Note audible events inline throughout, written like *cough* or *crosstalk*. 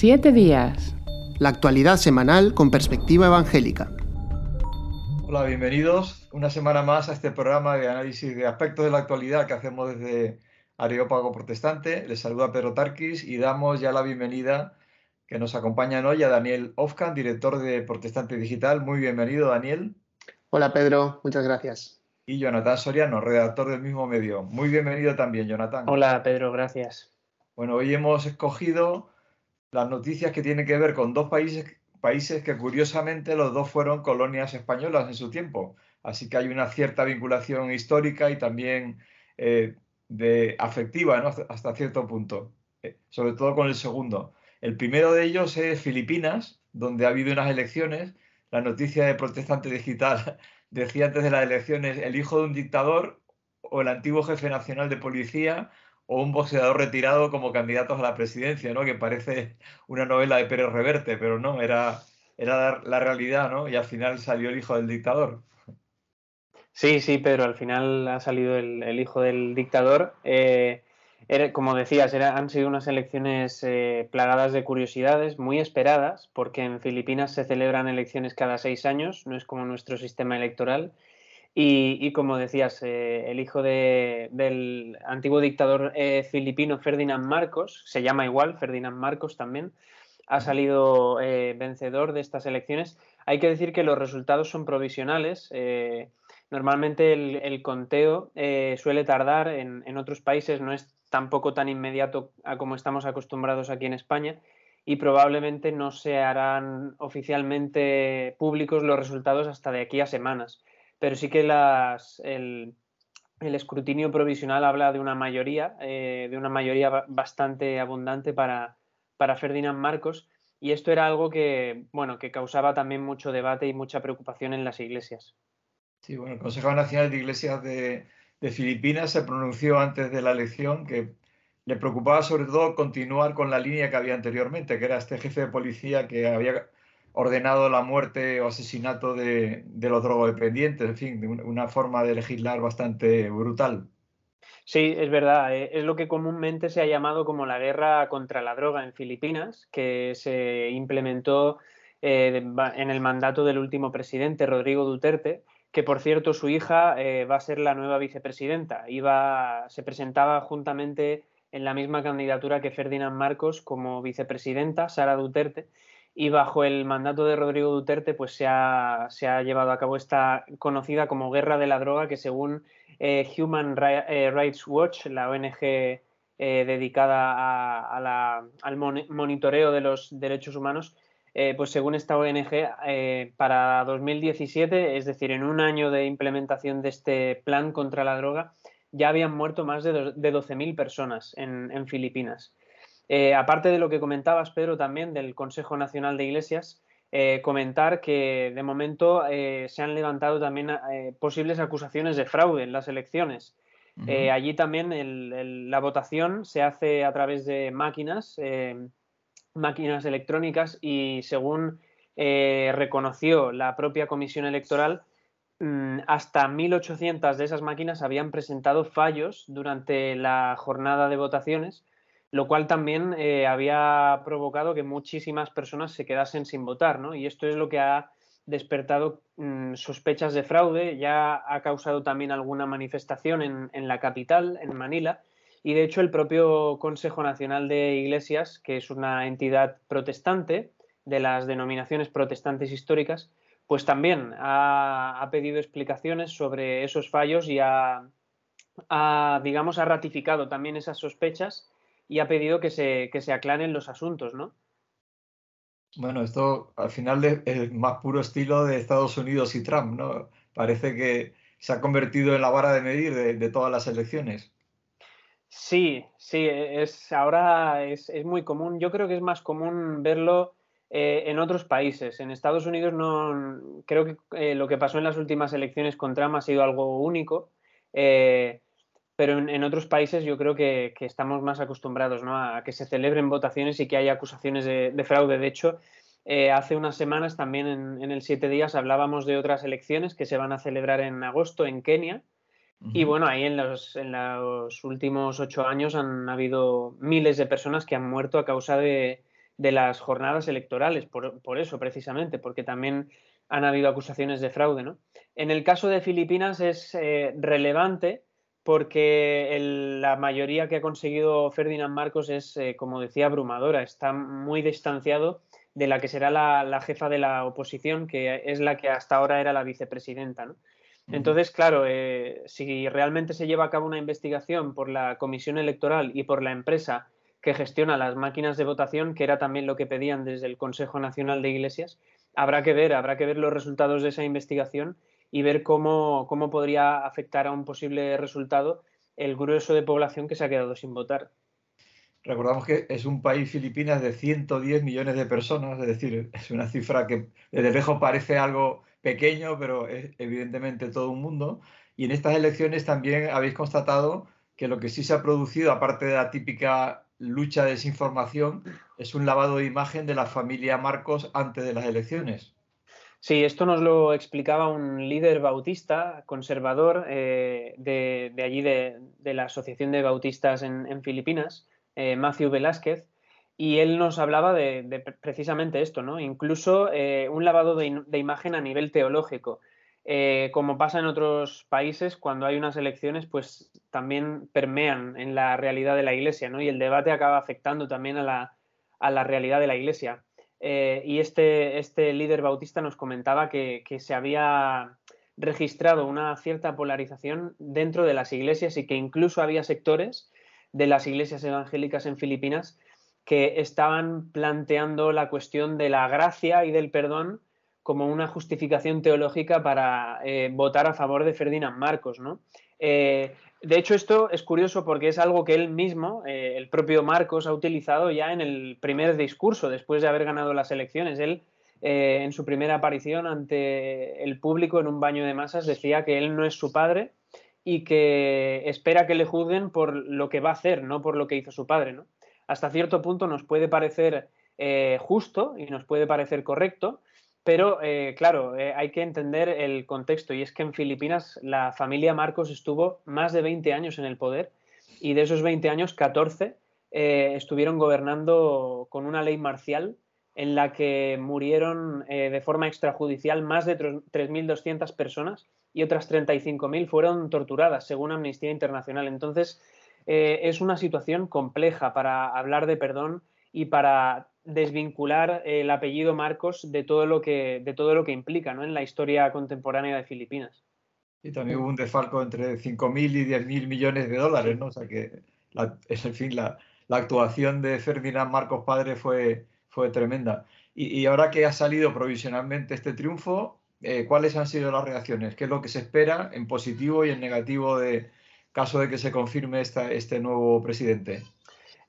Siete días. La actualidad semanal con perspectiva evangélica. Hola, bienvenidos una semana más a este programa de análisis de aspectos de la actualidad que hacemos desde Areópago Protestante. Les saluda Pedro Tarquis y damos ya la bienvenida que nos acompañan hoy a Daniel Ofkan, director de Protestante Digital. Muy bienvenido, Daniel. Hola, Pedro. Muchas gracias. Y Jonathan Soriano, redactor del mismo medio. Muy bienvenido también, Jonathan. Hola, Pedro. Gracias. Bueno, hoy hemos escogido las noticias que tienen que ver con dos países, países que curiosamente los dos fueron colonias españolas en su tiempo. Así que hay una cierta vinculación histórica y también eh, de afectiva hasta cierto punto, eh, sobre todo con el segundo. El primero de ellos es Filipinas, donde ha habido unas elecciones. La noticia de Protestante Digital *laughs* decía antes de las elecciones el hijo de un dictador o el antiguo jefe nacional de policía o un boxeador retirado como candidatos a la presidencia, ¿no? Que parece una novela de Pérez Reverte, pero no, era, era la realidad, ¿no? Y al final salió el hijo del dictador. Sí, sí, Pedro, al final ha salido el, hijo del dictador. Eh, como decías, han sido unas elecciones eh, plagadas de curiosidades, muy esperadas, porque en Filipinas se celebran elecciones cada seis años, no es como nuestro sistema electoral. Y, como decías, eh, el hijo del antiguo dictador eh, filipino Ferdinand Marcos, se llama igual, Ferdinand Marcos también, ha salido eh, vencedor de estas elecciones. Hay que decir que los resultados son provisionales. normalmente el, conteo suele tardar, en, en, otros países no es tampoco tan inmediato a como estamos acostumbrados aquí en España y probablemente no se harán oficialmente públicos los resultados hasta de aquí a semanas pero sí que las, el, escrutinio provisional habla de una mayoría, eh, de una mayoría bastante abundante para, para Ferdinand Marcos, y esto era algo que, bueno, que causaba también mucho debate y mucha preocupación en las iglesias. Sí, bueno, el Consejo Nacional de Iglesias de, de Filipinas se pronunció antes de la elección que le preocupaba sobre todo continuar con la línea que había anteriormente, que era este jefe de policía que había ordenado la muerte o asesinato de, los drogodependientes, en fin, una forma de legislar bastante brutal. Sí, es verdad. Eh, es lo que comúnmente se ha llamado como la guerra contra la droga en Filipinas, que se implementó eh, en el mandato del último presidente, Rodrigo Duterte, que por cierto su hija eh, va a ser la nueva vicepresidenta. Iba, se presentaba juntamente en la misma candidatura que Ferdinand Marcos como vicepresidenta, Sara Duterte, y bajo el mandato de Rodrigo Duterte pues se ha, llevado a cabo esta conocida como guerra de la droga que según eh, Human eh, Rights Watch, la ONG eh, dedicada al monitoreo de los derechos humanos, pues según esta ONG, para 2017, es decir, en un año de implementación de este plan contra la droga, ya habían muerto más de, 12.000 personas en Filipinas. Eh, aparte de lo que comentabas, Pedro, también del Consejo Nacional de Iglesias, eh, comentar que de momento eh, se han levantado también posibles acusaciones de fraude en las elecciones. allí también la votación se hace a través de máquinas, máquinas electrónicas y según reconoció la propia comisión electoral, mm, hasta 1.800 de esas máquinas habían presentado fallos durante la jornada de votaciones lo cual también eh, había provocado que muchísimas personas se quedasen sin votar, ¿no? Y esto es lo que ha despertado mm, sospechas de fraude, ya ha causado también alguna manifestación en, la capital, en Manila, y de hecho el propio Consejo Nacional de Iglesias, que es una entidad protestante de las denominaciones protestantes históricas, pues también ha, pedido explicaciones sobre esos fallos y ha, digamos, ha ratificado también esas sospechas y ha pedido que se, que se aclaren los asuntos, ¿no? Bueno, esto al final es el más puro estilo de Estados Unidos y Trump, ¿no? Parece que se ha convertido en la vara de medir de, todas las elecciones. Sí, sí, es, ahora es, muy común. Yo creo que es más común verlo eh, en otros países. En Estados Unidos no creo que eh, lo que pasó en las últimas elecciones con Trump ha sido algo único. Eh, pero en, otros países yo creo que, estamos más acostumbrados a que se celebren votaciones y que haya acusaciones de, fraude. De hecho, eh, hace unas semanas también en, el Siete Días hablábamos de otras elecciones que se van a celebrar en agosto en Kenia. Y bueno, ahí en los, en los, últimos ocho años han habido miles de personas que han muerto a causa de, de las jornadas electorales, por, eso precisamente, porque también han habido acusaciones de fraude. ¿no? En el caso de Filipinas es eh, relevante porque la mayoría que ha conseguido Ferdinand Marcos es, eh, como decía, abrumadora, está muy distanciado de la que será la, jefa de la oposición, que es la que hasta ahora era la vicepresidenta. ¿no? Entonces, claro, eh, si realmente se lleva a cabo una investigación por la Comisión Electoral y por la empresa que gestiona las máquinas de votación, que era también lo que pedían desde el Consejo Nacional de Iglesias, habrá que ver, habrá que ver los resultados de esa investigación y ver cómo, cómo podría afectar a un posible resultado el grueso de población que se ha quedado sin votar. Recordamos que es un país, Filipinas, de 110 millones de personas, es decir, es una cifra que desde lejos parece algo pequeño, pero es evidentemente todo un mundo. Y en estas elecciones también habéis constatado que lo que sí se ha producido, aparte de la típica lucha de desinformación, es un lavado de imagen de la familia Marcos antes de las elecciones. Sí, esto nos lo explicaba un líder bautista, conservador, eh, de, allí de, la Asociación de Bautistas en, Filipinas, eh, Matthew Velázquez, y él nos hablaba de, precisamente esto, ¿no? Incluso eh, un lavado de, imagen a nivel teológico. como pasa en otros países, cuando hay unas elecciones, pues también permean en la realidad de la Iglesia, ¿no? Y el debate acaba afectando también a la, a la realidad de la Iglesia. Eh, y este, este, líder bautista nos comentaba que, se había registrado una cierta polarización dentro de las iglesias y que incluso había sectores de las iglesias evangélicas en Filipinas que estaban planteando la cuestión de la gracia y del perdón como una justificación teológica para eh, votar a favor de Ferdinand Marcos. ¿no? Eh, de hecho, esto es curioso porque es algo que él mismo, eh, el propio Marcos, ha utilizado ya en el primer discurso, después de haber ganado las elecciones. Él, eh, en su primera aparición ante el público en un baño de masas, decía que él no es su padre y que espera que le juzguen por lo que va a hacer, no por lo que hizo su padre. Hasta cierto punto nos puede parecer justo y nos puede parecer correcto, pero, eh, claro, eh, hay que entender el contexto y es que en Filipinas la familia Marcos estuvo más de 20 años en el poder y de esos 20 años, 14 eh, estuvieron gobernando con una ley marcial en la que murieron de forma extrajudicial más de 3.200 personas y otras 35.000 fueron torturadas, según Amnistía Internacional. Entonces, es una situación compleja para hablar de perdón y para desvincular el apellido Marcos de todo lo que, de todo lo que implica ¿no? en la historia contemporánea de Filipinas. Y también hubo un desfalco entre 5.000 y 10.000 millones de dólares, ¿no? O sea que, es, en fin, la, actuación de Ferdinand Marcos padre fue, fue tremenda. Y, ahora que ha salido provisionalmente este triunfo, eh, ¿cuáles han sido las reacciones? ¿Qué es lo que se espera en positivo y en negativo de caso de que se confirme esta, este nuevo presidente?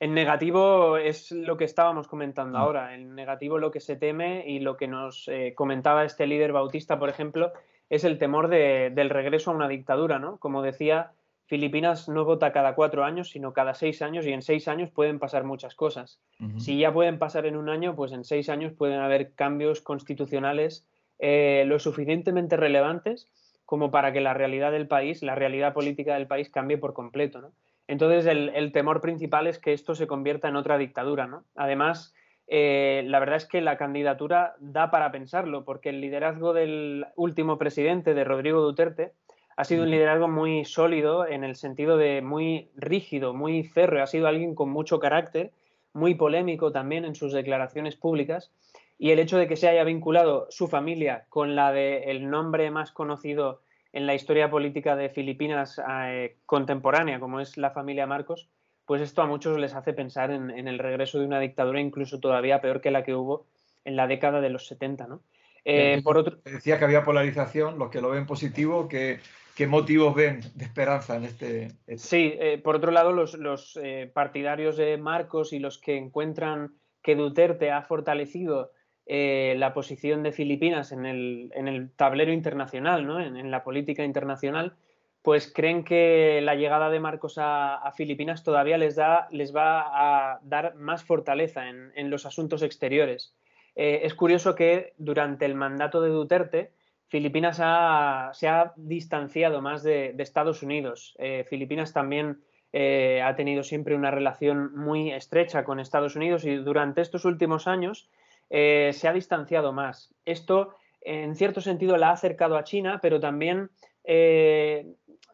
En negativo es lo que estábamos comentando mm. ahora. En negativo lo que se teme y lo que nos eh, comentaba este líder bautista, por ejemplo, es el temor del regreso a una dictadura, ¿no? Como decía, Filipinas no vota cada cuatro años, sino cada seis años y en seis años pueden pasar muchas cosas. Si ya pueden pasar en un año, pues en seis años pueden haber cambios constitucionales eh, lo suficientemente relevantes como para que la realidad del país, la realidad política del país cambie por completo, ¿no? Entonces, el, temor principal es que esto se convierta en otra dictadura. ¿no? Además, eh, la verdad es que la candidatura da para pensarlo, porque el liderazgo del último presidente, de Rodrigo Duterte, ha sido un liderazgo muy sólido en el sentido de muy rígido, muy férreo, ha sido alguien con mucho carácter, muy polémico también en sus declaraciones públicas, y el hecho de que se haya vinculado su familia con la del nombre más conocido en la historia política de Filipinas eh, contemporánea, como es la familia Marcos, pues esto a muchos les hace pensar en, el regreso de una dictadura incluso todavía peor que la que hubo en la década de los 70. ¿no? Eh, por otro... Decía que había polarización, los que lo ven positivo, ¿qué, qué motivos ven de esperanza en este...? este? Sí, eh, por otro lado, los, los partidarios de Marcos y los que encuentran que Duterte ha fortalecido eh, la posición de Filipinas en el, tablero internacional, ¿no? en, la política internacional, pues creen que la llegada de Marcos a, Filipinas todavía les, da, les va a dar más fortaleza en, los asuntos exteriores. Eh, es curioso que durante el mandato de Duterte, Filipinas se ha distanciado más de, Estados Unidos. Eh, Filipinas también eh, ha tenido siempre una relación muy estrecha con Estados Unidos y durante estos últimos años eh, se ha distanciado más. Esto, en cierto sentido, la ha acercado a China, pero también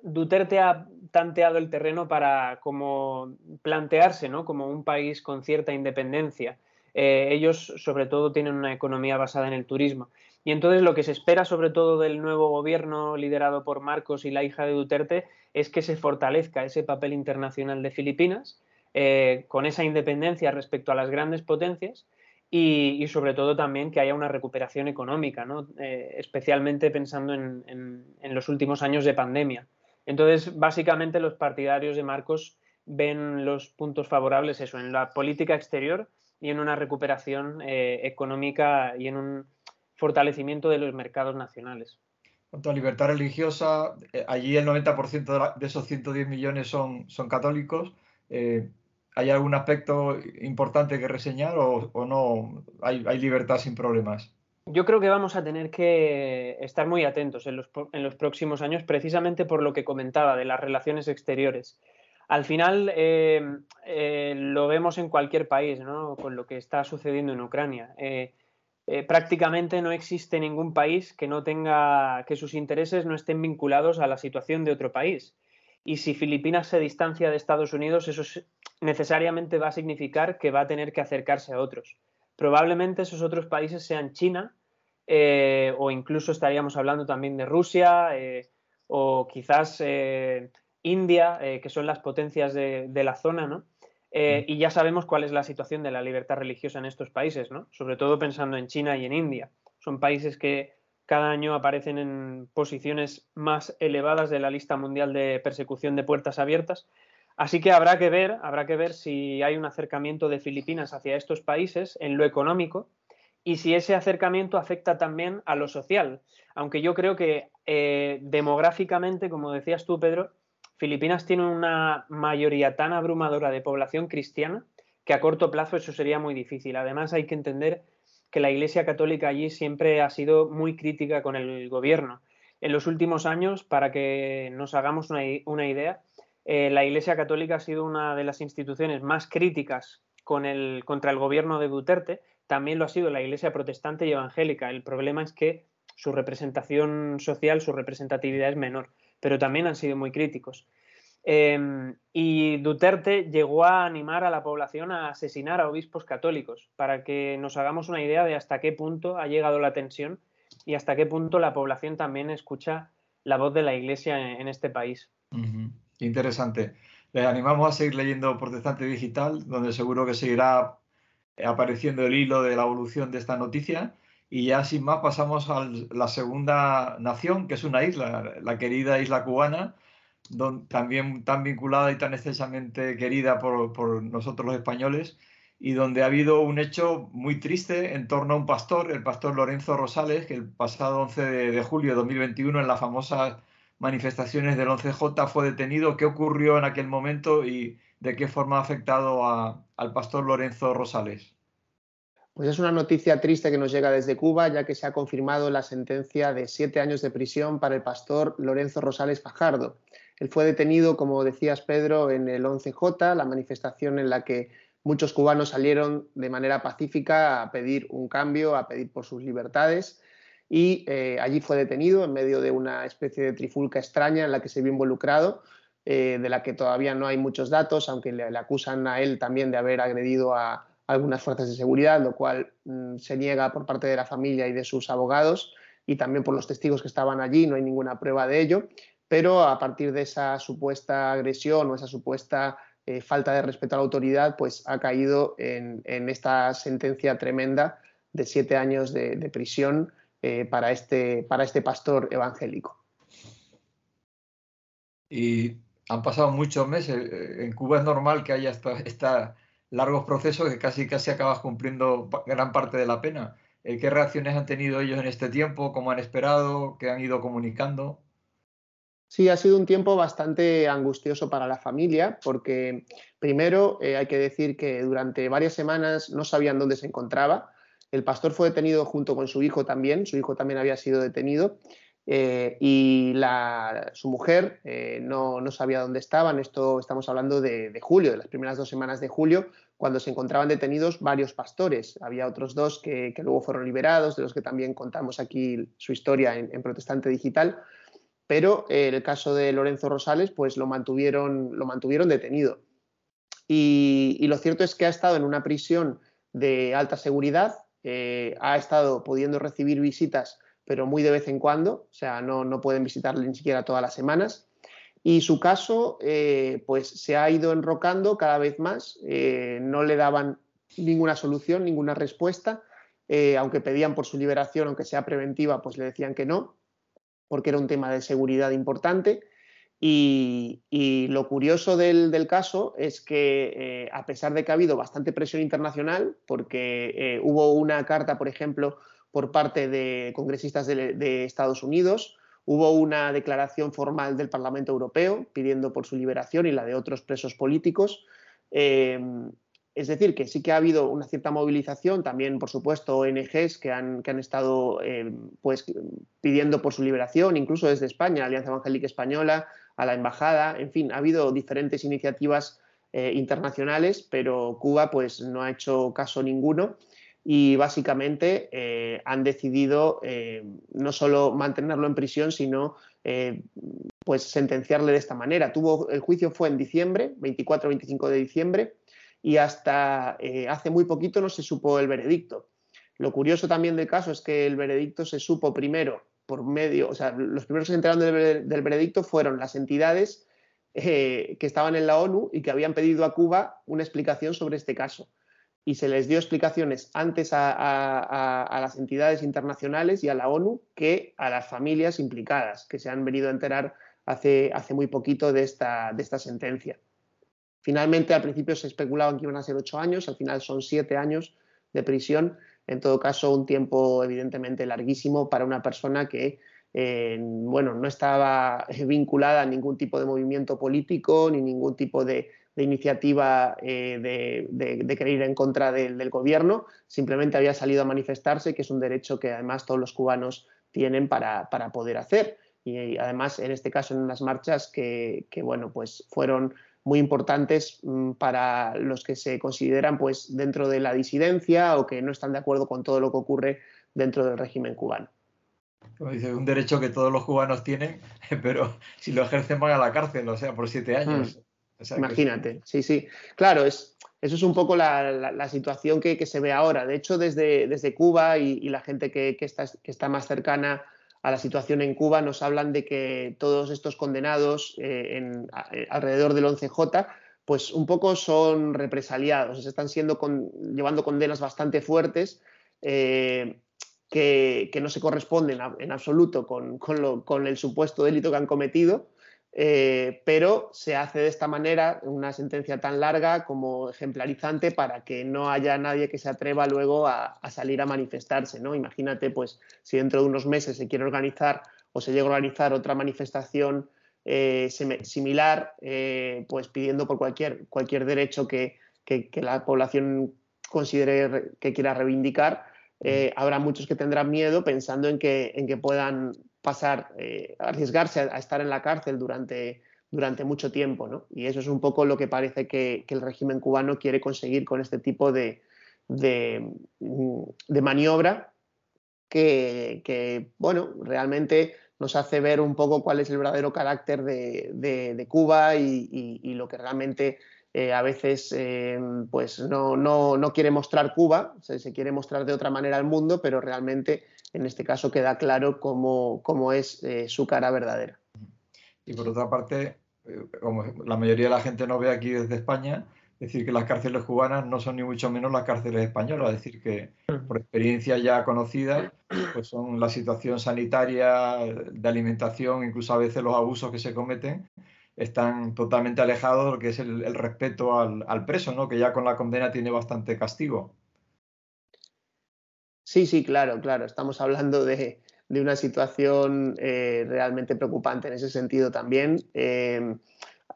Duterte ha tanteado el terreno para como plantearse ¿no? como un país con cierta independencia. ellos, sobre todo, tienen una economía basada en el turismo. Y entonces lo que se espera sobre todo del nuevo gobierno liderado por Marcos y la hija de Duterte es que se fortalezca ese papel internacional de Filipinas eh, con esa independencia respecto a las grandes potencias y, sobre todo también que haya una recuperación económica, eh, especialmente pensando en, los últimos años de pandemia. Entonces, básicamente los partidarios de Marcos ven los puntos favorables eso, en la política exterior y en una recuperación eh, económica y en un fortalecimiento de los mercados nacionales. En cuanto a libertad religiosa, eh, allí el 90% de, esos 110 millones son, son católicos. Eh, ¿Hay algún aspecto importante que reseñar o, no? Hay, libertad sin problemas? Yo creo que vamos a tener que estar muy atentos en los, próximos años, precisamente por lo que comentaba de las relaciones exteriores. Al final eh, lo vemos en cualquier país, ¿no? con lo que está sucediendo en Ucrania. Eh, prácticamente no existe ningún país que no tenga que sus intereses no estén vinculados a la situación de otro país. Y si Filipinas se distancia de Estados Unidos, eso necesariamente va a significar que va a tener que acercarse a otros. Probablemente esos otros países sean China, eh, o incluso estaríamos hablando también de Rusia, eh, o quizás India, que son las potencias de, de la zona, ¿no? Eh, y ya sabemos cuál es la situación de la libertad religiosa en estos países, ¿no? sobre todo pensando en China y en India. Son países que cada año aparecen en posiciones más elevadas de la lista mundial de persecución de puertas abiertas. Así que habrá que ver, habrá que ver si hay un acercamiento de Filipinas hacia estos países en lo económico y si ese acercamiento afecta también a lo social. Aunque yo creo que eh, demográficamente, como decías tú, Pedro, Filipinas tiene una mayoría tan abrumadora de población cristiana que a corto plazo eso sería muy difícil. Además hay que entender que la Iglesia Católica allí siempre ha sido muy crítica con el gobierno. En los últimos años, para que nos hagamos una, idea, eh, la Iglesia Católica ha sido una de las instituciones más críticas contra el gobierno de Duterte. También lo ha sido la Iglesia protestante y evangélica. El problema es que su representación social, su representatividad es menor pero también han sido muy críticos. Em, y Duterte llegó a animar a la población a asesinar a obispos católicos, para que nos hagamos una idea de hasta qué punto ha llegado la tensión y hasta qué punto la población también escucha la voz de la Iglesia en, este país. Interesante. Les animamos a seguir leyendo Protestante Digital, donde seguro que seguirá apareciendo el hilo de la evolución de esta noticia. Y ya sin más pasamos a la segunda nación, que es una isla, la querida isla cubana, también tan vinculada y tan estrechamente querida por, nosotros los españoles, y donde ha habido un hecho muy triste en torno a un pastor, el pastor Lorenzo Rosales, que el pasado 11 de, julio de 2021, en las famosas manifestaciones del 11J, fue detenido. ¿Qué ocurrió en aquel momento y de qué forma ha afectado al pastor Lorenzo Rosales? Pues es una noticia triste que nos llega desde Cuba, ya que se ha confirmado la sentencia de siete años de prisión para el pastor Lorenzo Rosales Fajardo. Él fue detenido, como decías Pedro, en el 11J, la manifestación en la que muchos cubanos salieron de manera pacífica a pedir un cambio, a pedir por sus libertades. Y eh, allí fue detenido en medio de una especie de trifulca extraña en la que se vio involucrado, eh, de la que todavía no hay muchos datos, aunque le acusan a él también de haber agredido a, algunas fuerzas de seguridad, lo cual mm, se niega por parte de la familia y de sus abogados y también por los testigos que estaban allí, no hay ninguna prueba de ello, pero a partir de esa supuesta agresión o esa supuesta eh, falta de respeto a la autoridad, pues ha caído en, esta sentencia tremenda de siete años de, prisión eh, para, este, para este pastor evangélico. Y han pasado muchos meses. En Cuba es normal que haya esta largos procesos que casi casi acabas cumpliendo gran parte de la pena. Eh, ¿Qué reacciones han tenido ellos en este tiempo? ¿Cómo han esperado? ¿Qué han ido comunicando? Sí, ha sido un tiempo bastante angustioso para la familia porque primero eh, hay que decir que durante varias semanas no sabían dónde se encontraba. El pastor fue detenido junto con su hijo también, su hijo también había sido detenido y su mujer no, sabía dónde estaban. Esto estamos hablando de, julio, de las primeras dos semanas de julio, cuando se encontraban detenidos varios pastores. Había otros dos que, luego fueron liberados, de los que también contamos aquí su historia en, Protestante Digital. Pero en el caso de Lorenzo Rosales, pues lo mantuvieron, lo mantuvieron detenido. Y, lo cierto es que ha estado en una prisión de alta seguridad, eh, ha estado pudiendo recibir visitas, pero muy de vez en cuando, o sea, no, no pueden visitarle ni siquiera todas las semanas. Y su caso, eh, pues se ha ido enrocando cada vez más, eh, no le daban ninguna solución, ninguna respuesta, aunque pedían por su liberación, aunque sea preventiva, pues le decían que no, porque era un tema de seguridad importante. Y, lo curioso del, caso es que, eh, a pesar de que ha habido bastante presión internacional, porque eh, hubo una carta, por ejemplo, por parte de congresistas de, Estados Unidos, hubo una declaración formal del Parlamento Europeo pidiendo por su liberación y la de otros presos políticos. Eh, es decir, que sí que ha habido una cierta movilización, también, por supuesto, ONGs que han, que han estado pues, pidiendo por su liberación, incluso desde España, Alianza Evangélica Española, a la embajada, en fin, ha habido diferentes iniciativas eh, internacionales, pero Cuba pues no ha hecho caso ninguno y básicamente eh, han decidido eh, no solo mantenerlo en prisión, sino pues sentenciarle de esta manera. Tuvo, el juicio fue en diciembre, 24-25 de diciembre, y hasta hace muy poquito no se supo el veredicto. Lo curioso también del caso es que el veredicto se supo primero por medio, o sea, los primeros que se enteraron del, veredicto fueron las entidades eh, que estaban en la ONU y que habían pedido a Cuba una explicación sobre este caso. Y se les dio explicaciones antes a, las entidades internacionales y a la ONU que a las familias implicadas, que se han venido a enterar hace, hace muy poquito de esta, de esta sentencia. Finalmente, al principio se especulaban que iban a ser ocho años, al final son siete años de prisión en todo caso, un tiempo evidentemente larguísimo para una persona que eh, bueno, no estaba vinculada a ningún tipo de movimiento político ni ningún tipo de, iniciativa eh, de, querer ir en contra del gobierno, simplemente había salido a manifestarse, que es un derecho que además todos los cubanos tienen para, poder hacer. Y, además, en este caso, en unas marchas que, que bueno, pues fueron muy importantes mm, para los que se consideran pues, dentro de la disidencia o que no están de acuerdo con todo lo que ocurre dentro del régimen cubano. Como dice, un derecho que todos los cubanos tienen, *laughs* pero si lo ejercen van a la cárcel, o sea, por siete años. Mm. Imagínate, sí, sí. Claro, es, eso es un poco la, situación que, se ve ahora. De hecho, desde, Cuba y, la gente que, está, más cercana a la situación en Cuba, nos hablan de que todos estos condenados eh, eh, alrededor del 11J, pues un poco son represaliados, están siendo llevando condenas bastante fuertes eh, que, no se corresponden en absoluto con, con, el supuesto delito que han cometido eh, pero se hace de esta manera una sentencia tan larga como ejemplarizante para que no haya nadie que se atreva luego a, salir a manifestarse. ¿no? Imagínate, pues, si dentro de unos meses se quiere organizar o se llega a organizar otra manifestación eh, similar, eh, pues pidiendo por cualquier, cualquier derecho que, la población considere que quiera reivindicar, habrá muchos que tendrán miedo pensando en que, en que puedan pasar, eh, arriesgarse a, estar en la cárcel durante, durante mucho tiempo. ¿no? Y eso es un poco lo que parece que, el régimen cubano quiere conseguir con este tipo de, de, mm, maniobra que, bueno, realmente nos hace ver un poco cuál es el verdadero carácter de, Cuba y, lo que realmente eh, a veces eh, pues no, no, quiere mostrar Cuba, se quiere mostrar de otra manera al mundo, pero realmente en este caso queda claro cómo, es eh, su cara verdadera. Y por otra parte, eh, como la mayoría de la gente no ve aquí desde España, decir que las cárceles cubanas no son ni mucho menos las cárceles españolas, es decir, que por experiencia ya conocida, pues son la situación sanitaria, de alimentación, incluso a veces los abusos que se cometen, están totalmente alejados de lo que es el, respeto al, al, preso, ¿no? que ya con la condena tiene bastante castigo. Sí, sí, claro, claro. Estamos hablando de, una situación eh, realmente preocupante en ese sentido también. Eh,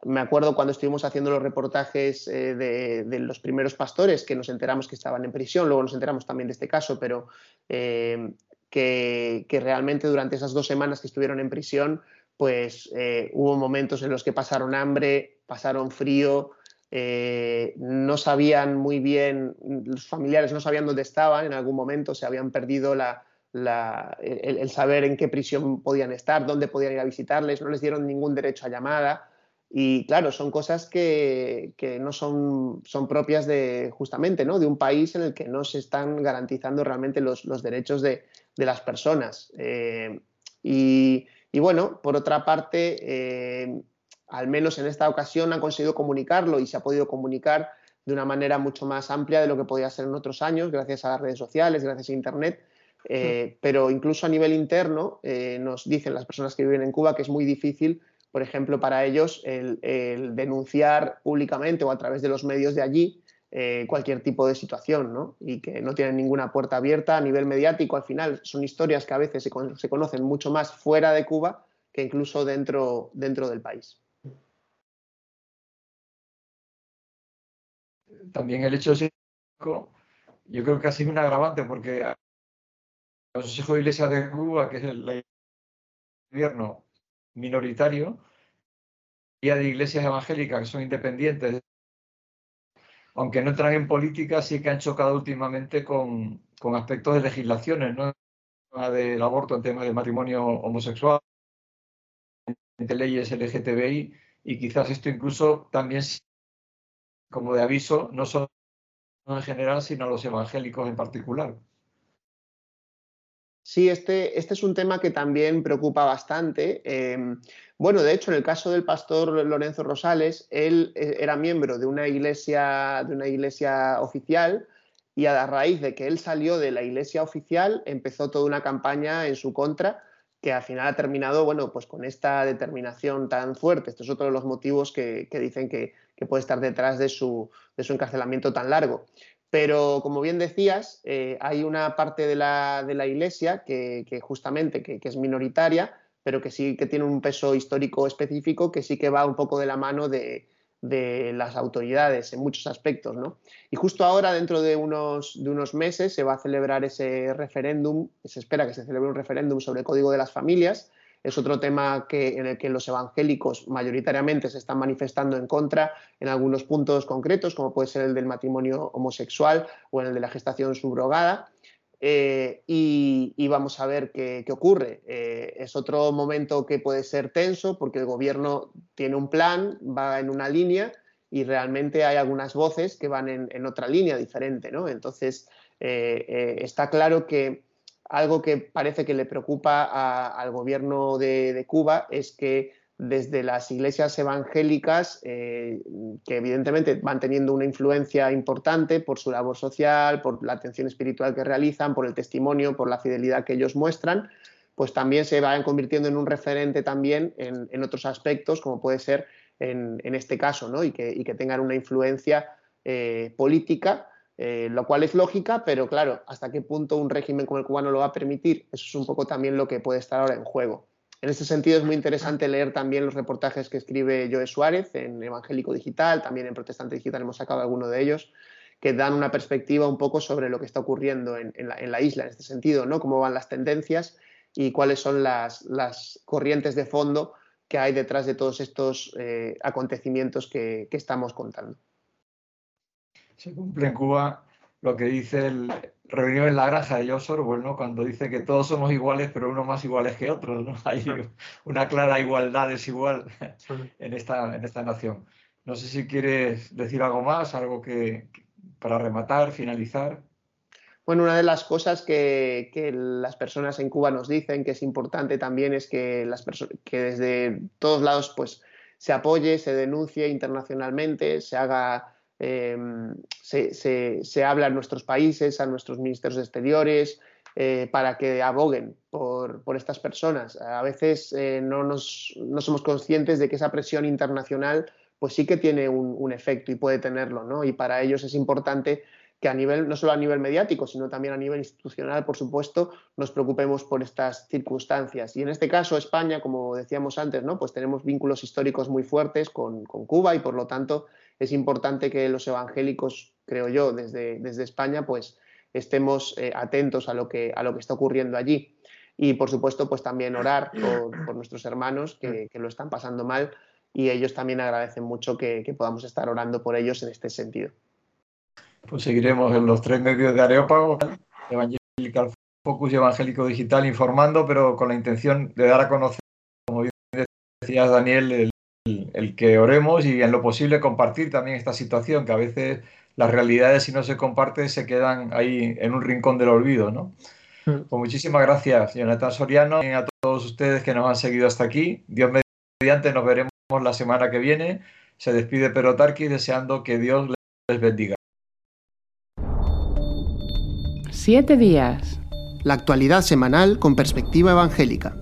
me acuerdo cuando estuvimos haciendo los reportajes eh, de, los primeros pastores que nos enteramos que estaban en prisión, luego nos enteramos también de este caso, pero que, realmente durante esas dos semanas que estuvieron en prisión, pues hubo momentos en los que pasaron hambre, pasaron frío, eh, no sabían muy bien, los familiares no sabían dónde estaban en algún momento, se habían perdido el, saber en qué prisión podían estar, dónde podían ir a visitarles, no les dieron ningún derecho a llamada. Y claro, son cosas que, no son, son, propias de justamente ¿no? de un país en el que no se están garantizando realmente los, derechos de, las personas. Eh, y, bueno, por otra parte, eh, al menos en esta ocasión han conseguido comunicarlo y se ha podido comunicar de una manera mucho más amplia de lo que podía ser en otros años, gracias a las redes sociales, gracias a Internet. Eh, pero incluso a nivel interno, nos dicen las personas que viven en Cuba que es muy difícil por ejemplo, para ellos el, denunciar públicamente o a través de los medios de allí eh, cualquier tipo de situación, ¿no? Y que no tienen ninguna puerta abierta a nivel mediático. Al final son historias que a veces se, conocen mucho más fuera de Cuba que incluso dentro, dentro del país. También el hecho de yo creo que ha sido un agravante porque el Consejo de Iglesia de Cuba, que es el gobierno minoritario y de iglesias evangélicas que son independientes, aunque no entran en política, sí que han chocado últimamente con, aspectos de legislaciones, ¿no? del aborto, en tema del matrimonio homosexual, de leyes LGTBI, y quizás esto incluso también como de aviso, no solo en general, sino los evangélicos en particular. Sí, este, este, es un tema que también preocupa bastante. Em, bueno, de hecho, en el caso del pastor Lorenzo Rosales, él eh, era miembro de una iglesia, de una iglesia oficial y a raíz de que él salió de la iglesia oficial, empezó toda una campaña en su contra que al final ha terminado, bueno, pues con esta determinación tan fuerte. Este es otro de los motivos que, dicen que, puede estar detrás de su, encarcelamiento tan largo. Pero, como bien decías, eh, hay una parte de la, iglesia que, justamente que, es minoritaria, pero que sí que tiene un peso histórico específico, que sí que va un poco de la mano de, las autoridades en muchos aspectos. ¿no? Y justo ahora, dentro de unos, de unos meses, se va a celebrar ese referéndum, se espera que se celebre un referéndum sobre el Código de las Familias, es otro tema que, en el que los evangélicos mayoritariamente se están manifestando en contra en algunos puntos concretos, como puede ser el del matrimonio homosexual o el de la gestación subrogada. Eh, y, vamos a ver qué, ocurre. Eh, es otro momento que puede ser tenso porque el gobierno tiene un plan, va en una línea y realmente hay algunas voces que van en, otra línea diferente. ¿no? Entonces, eh, está claro que algo que parece que le preocupa al gobierno de, Cuba es que desde las iglesias evangélicas, eh, que evidentemente van teniendo una influencia importante por su labor social, por la atención espiritual que realizan, por el testimonio, por la fidelidad que ellos muestran, pues también se vayan convirtiendo en un referente también en, otros aspectos, como puede ser en, este caso, ¿no? y, que, tengan una influencia eh, política eh, lo cual es lógica, pero claro, hasta qué punto un régimen como el cubano lo va a permitir, eso es un poco también lo que puede estar ahora en juego. En ese sentido es muy interesante leer también los reportajes que escribe Joe Suárez en Evangélico Digital, también en Protestante Digital hemos sacado alguno de ellos, que dan una perspectiva un poco sobre lo que está ocurriendo en, la, isla, en este sentido, ¿no? Cómo van las tendencias y cuáles son las, corrientes de fondo que hay detrás de todos estos eh, acontecimientos que estamos contando se cumple en Cuba lo que dice el reunión en la granja de George Orwell, cuando dice que todos somos iguales, pero unos más iguales que otros. ¿no? *laughs* Hay una clara igualdad desigual *laughs* en esta, en esta nación. No sé si quieres decir algo más, algo que, para rematar, finalizar. Bueno, una de las cosas que, que, las personas en Cuba nos dicen que es importante también es que, las que desde todos lados pues, se apoye, se denuncie internacionalmente, se haga Em, se, habla en nuestros países, a nuestros ministerios de exteriores, eh, para que aboguen por, estas personas. A veces eh, no, nos, no, somos conscientes de que esa presión internacional pues sí que tiene un, efecto y puede tenerlo, ¿no? Y para ellos es importante que a nivel, no solo a nivel mediático, sino también a nivel institucional, por supuesto, nos preocupemos por estas circunstancias. Y en este caso, España, como decíamos antes, ¿no? Pues tenemos vínculos históricos muy fuertes con, con Cuba y por lo tanto es importante que los evangélicos, creo yo, desde, desde España, pues estemos eh, atentos a lo, que, a lo que está ocurriendo allí. Y por supuesto, pues también orar por, nuestros hermanos que, lo están pasando mal y ellos también agradecen mucho que, podamos estar orando por ellos en este sentido. Pues seguiremos en los tres medios de Areópago, Evangelical Focus y Evangélico Digital informando, pero con la intención de dar a conocer, como bien decías Daniel, el, que oremos y en lo posible compartir también esta situación, que a veces las realidades si no se comparte se quedan ahí en un rincón del olvido, ¿no? Mm. Pues muchísimas gracias, Jonathan Soriano, y a todos ustedes que nos han seguido hasta aquí. Dios mediante, nos veremos la semana que viene. Se despide Perotarqui deseando que Dios les bendiga. Siete días. La actualidad semanal con perspectiva evangélica.